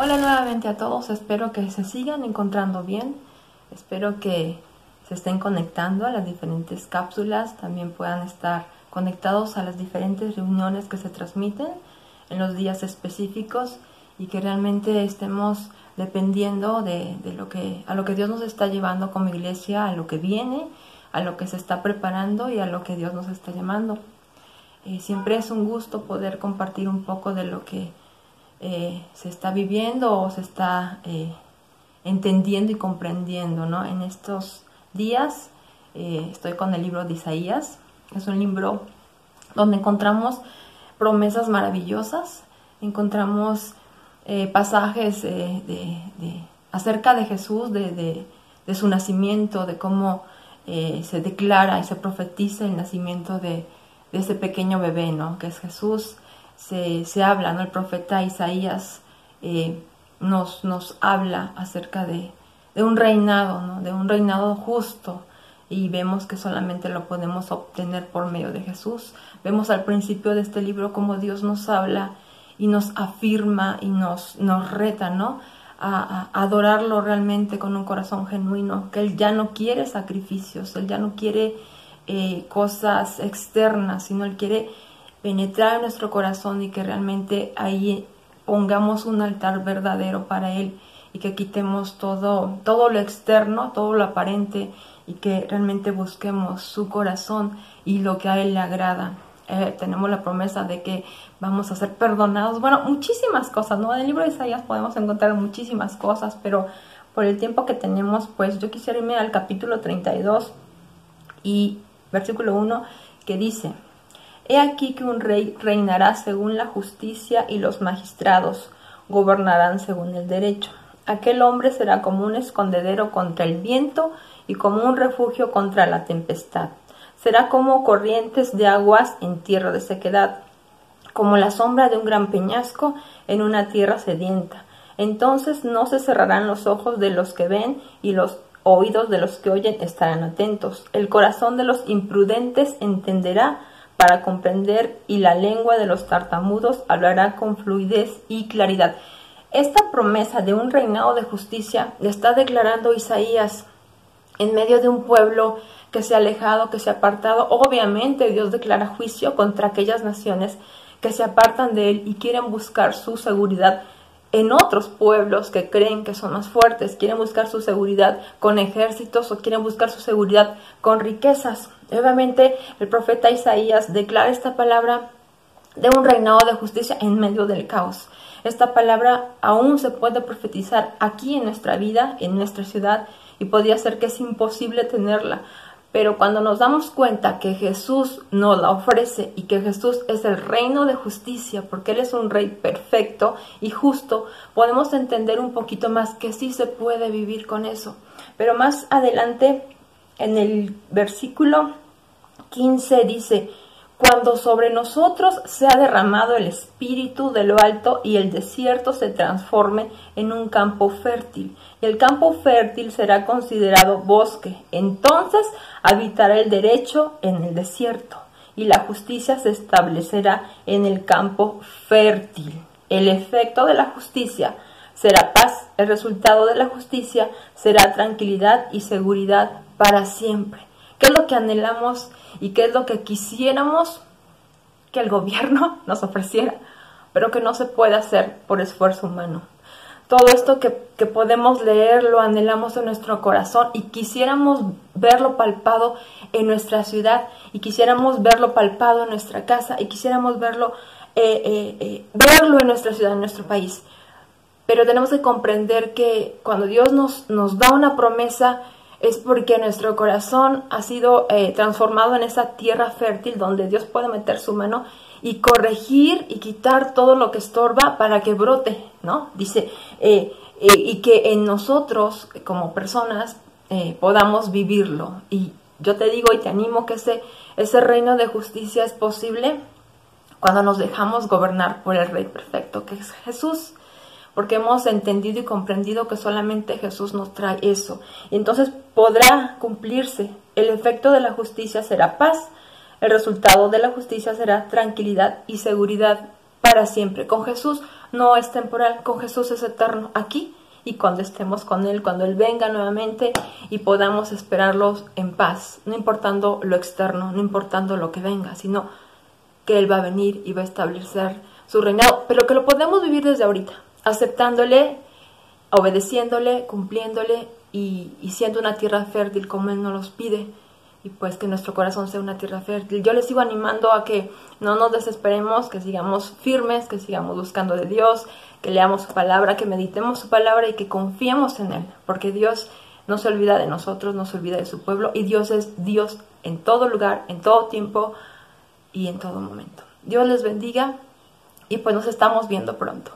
Hola nuevamente a todos, espero que se sigan encontrando bien, espero que se estén conectando a las diferentes cápsulas, también puedan estar conectados a las diferentes reuniones que se transmiten en los días específicos y que realmente estemos dependiendo de, lo que, a lo que Dios nos está llevando como iglesia, a lo que viene, a lo que se está preparando y a lo que Dios nos está llamando. Eh, siempre es un gusto poder compartir un poco de lo que eh, se está viviendo o se está eh, entendiendo y comprendiendo, ¿no? En estos días eh, estoy con el libro de Isaías, es un libro donde encontramos promesas maravillosas, encontramos pasajes de, acerca de Jesús, de, su nacimiento, de cómo se declara y se profetiza el nacimiento de, ese pequeño bebé, ¿no? Que es Jesús se, habla, ¿no? El profeta Isaías eh, nos, nos habla acerca de, un reinado, ¿no? De un reinado justo y vemos que solamente lo podemos obtener por medio de Jesús. Vemos al principio de este libro cómo Dios nos habla y nos afirma y nos, nos reta, ¿no? A, adorarlo realmente con un corazón genuino, que Él ya no quiere sacrificios, Él ya no quiere eh, cosas externas, sino Él quiere penetrar en nuestro corazón y que realmente ahí pongamos un altar verdadero para Él y que quitemos todo, todo lo externo, todo lo aparente y que realmente busquemos su corazón y lo que a Él le agrada. Eh, tenemos la promesa de que vamos a ser perdonados. Bueno, muchísimas cosas, ¿no? En el libro de Isaías podemos encontrar muchísimas cosas, pero por el tiempo que tenemos, pues yo quisiera irme al capítulo 32 y versículo 1 que dice, He aquí que un rey reinará según la justicia y los magistrados gobernarán según el derecho. Aquel hombre será como un escondedero contra el viento y como un refugio contra la tempestad. Será como corrientes de aguas en tierra de sequedad, como la sombra de un gran peñasco en una tierra sedienta. Entonces no se cerrarán los ojos de los que ven y los oídos de los que oyen estarán atentos. El corazón de los imprudentes entenderá para comprender y la lengua de los tartamudos hablará con fluidez y claridad. Esta promesa de un reinado de justicia le está declarando Isaías en medio de un pueblo que se ha alejado, que se ha apartado. Obviamente Dios declara juicio contra aquellas naciones que se apartan de él y quieren buscar su seguridad en otros pueblos que creen que son más fuertes, quieren buscar su seguridad con ejércitos o quieren buscar su seguridad con riquezas. Obviamente el profeta Isaías declara esta palabra de un reinado de justicia en medio del caos. Esta palabra aún se puede profetizar aquí en nuestra vida, en nuestra ciudad, y podría ser que es imposible tenerla. Pero cuando nos damos cuenta que Jesús nos la ofrece y que Jesús es el reino de justicia, porque Él es un rey perfecto y justo, podemos entender un poquito más que sí se puede vivir con eso. Pero más adelante en el versículo 15 dice, cuando sobre nosotros se ha derramado el espíritu de lo alto y el desierto se transforme en un campo fértil, y el campo fértil será considerado bosque, entonces habitará el derecho en el desierto, y la justicia se establecerá en el campo fértil. El efecto de la justicia será paz, el resultado de la justicia será tranquilidad y seguridad para siempre. ¿Qué es lo que anhelamos y qué es lo que quisiéramos que el gobierno nos ofreciera, pero que no se puede hacer por esfuerzo humano? Todo esto que, podemos leer lo anhelamos en nuestro corazón y quisiéramos verlo palpado en nuestra ciudad y quisiéramos verlo palpado en nuestra casa y quisiéramos verlo, eh, eh, eh, verlo en nuestra ciudad, en nuestro país. Pero tenemos que comprender que cuando Dios nos, nos da una promesa, es porque nuestro corazón ha sido eh, transformado en esa tierra fértil donde Dios puede meter su mano y corregir y quitar todo lo que estorba para que brote, ¿no? Dice, eh, eh, y que en nosotros como personas podamos vivirlo. Y yo te digo y te animo que ese, ese reino de justicia es posible cuando nos dejamos gobernar por el Rey perfecto, que es Jesús. Porque hemos entendido y comprendido que solamente Jesús nos trae eso. Y entonces podrá cumplirse. El efecto de la justicia será paz, el resultado de la justicia será tranquilidad y seguridad para siempre. Con Jesús no es temporal, con Jesús es eterno, aquí y cuando estemos con Él, cuando Él venga nuevamente y podamos esperarlos en paz, no importando lo externo, no importando lo que venga, sino que Él va a venir y va a establecer su reinado, pero que lo podemos vivir desde ahorita, aceptándole, obedeciéndole, cumpliéndole y, siendo una tierra fértil como Él nos pide y pues que nuestro corazón sea una tierra fértil. Yo les sigo animando a que no nos desesperemos, que sigamos firmes, que sigamos buscando de Dios, que leamos su palabra, que meditemos su palabra y que confiemos en Él, porque Dios no se olvida de nosotros, no se olvida de su pueblo y Dios es Dios en todo lugar, en todo tiempo y en todo momento. Dios les bendiga y pues nos estamos viendo pronto.